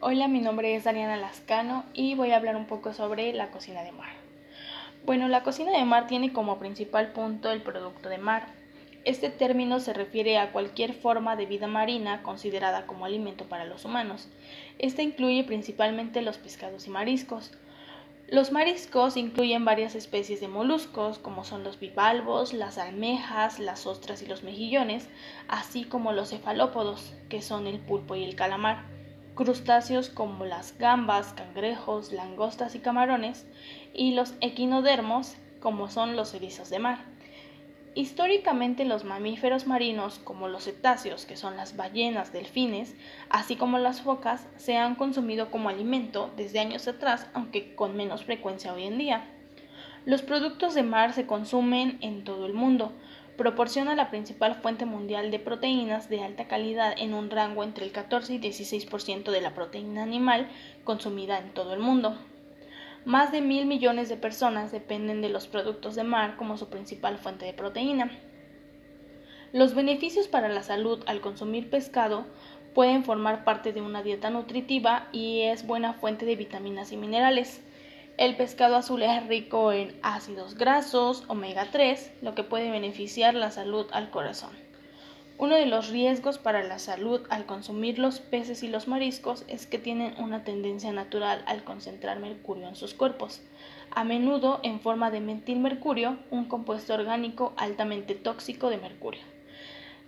Hola, mi nombre es Dariana Lascano y voy a hablar un poco sobre la cocina de mar. Bueno, la cocina de mar tiene como principal punto el producto de mar. Este término se refiere a cualquier forma de vida marina considerada como alimento para los humanos. Esta incluye principalmente los pescados y mariscos. Los mariscos incluyen varias especies de moluscos, como son los bivalvos, las almejas, las ostras y los mejillones, así como los cefalópodos, que son el pulpo y el calamar crustáceos como las gambas, cangrejos, langostas y camarones, y los equinodermos como son los erizos de mar. Históricamente los mamíferos marinos como los cetáceos, que son las ballenas, delfines, así como las focas, se han consumido como alimento desde años atrás, aunque con menos frecuencia hoy en día. Los productos de mar se consumen en todo el mundo, proporciona la principal fuente mundial de proteínas de alta calidad en un rango entre el 14 y 16% de la proteína animal consumida en todo el mundo. Más de mil millones de personas dependen de los productos de mar como su principal fuente de proteína. Los beneficios para la salud al consumir pescado pueden formar parte de una dieta nutritiva y es buena fuente de vitaminas y minerales. El pescado azul es rico en ácidos grasos, omega 3, lo que puede beneficiar la salud al corazón. Uno de los riesgos para la salud al consumir los peces y los mariscos es que tienen una tendencia natural al concentrar mercurio en sus cuerpos, a menudo en forma de metilmercurio, un compuesto orgánico altamente tóxico de mercurio.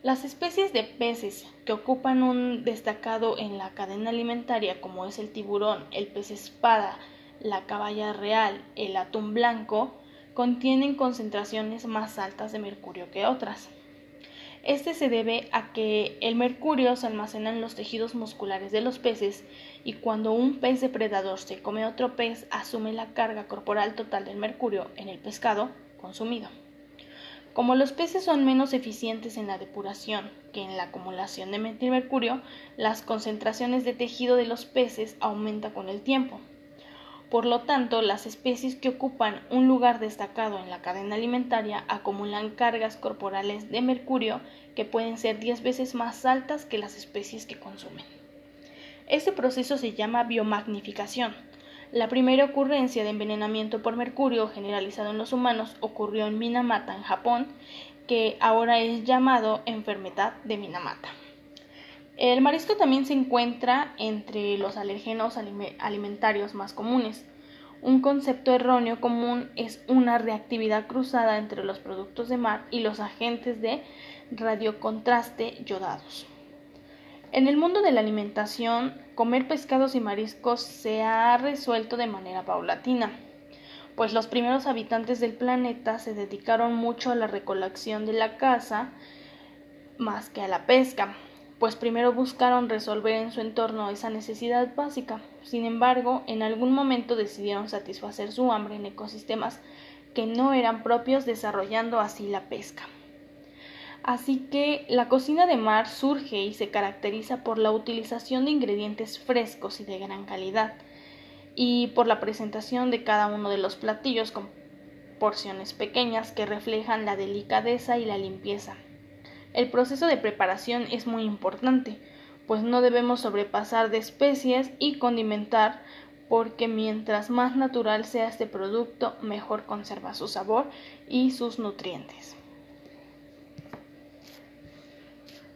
Las especies de peces que ocupan un destacado en la cadena alimentaria, como es el tiburón, el pez espada, la caballa real, el atún blanco, contienen concentraciones más altas de mercurio que otras. Este se debe a que el mercurio se almacena en los tejidos musculares de los peces y cuando un pez depredador se come otro pez asume la carga corporal total del mercurio en el pescado consumido. Como los peces son menos eficientes en la depuración que en la acumulación de metilmercurio, las concentraciones de tejido de los peces aumentan con el tiempo. Por lo tanto, las especies que ocupan un lugar destacado en la cadena alimentaria acumulan cargas corporales de mercurio que pueden ser 10 veces más altas que las especies que consumen. Este proceso se llama biomagnificación. La primera ocurrencia de envenenamiento por mercurio generalizado en los humanos ocurrió en Minamata, en Japón, que ahora es llamado enfermedad de Minamata. El marisco también se encuentra entre los alergenos alimentarios más comunes. Un concepto erróneo común es una reactividad cruzada entre los productos de mar y los agentes de radiocontraste yodados. En el mundo de la alimentación, comer pescados y mariscos se ha resuelto de manera paulatina, pues los primeros habitantes del planeta se dedicaron mucho a la recolección de la caza más que a la pesca pues primero buscaron resolver en su entorno esa necesidad básica. Sin embargo, en algún momento decidieron satisfacer su hambre en ecosistemas que no eran propios, desarrollando así la pesca. Así que la cocina de mar surge y se caracteriza por la utilización de ingredientes frescos y de gran calidad, y por la presentación de cada uno de los platillos con porciones pequeñas que reflejan la delicadeza y la limpieza. El proceso de preparación es muy importante, pues no debemos sobrepasar de especies y condimentar porque mientras más natural sea este producto, mejor conserva su sabor y sus nutrientes.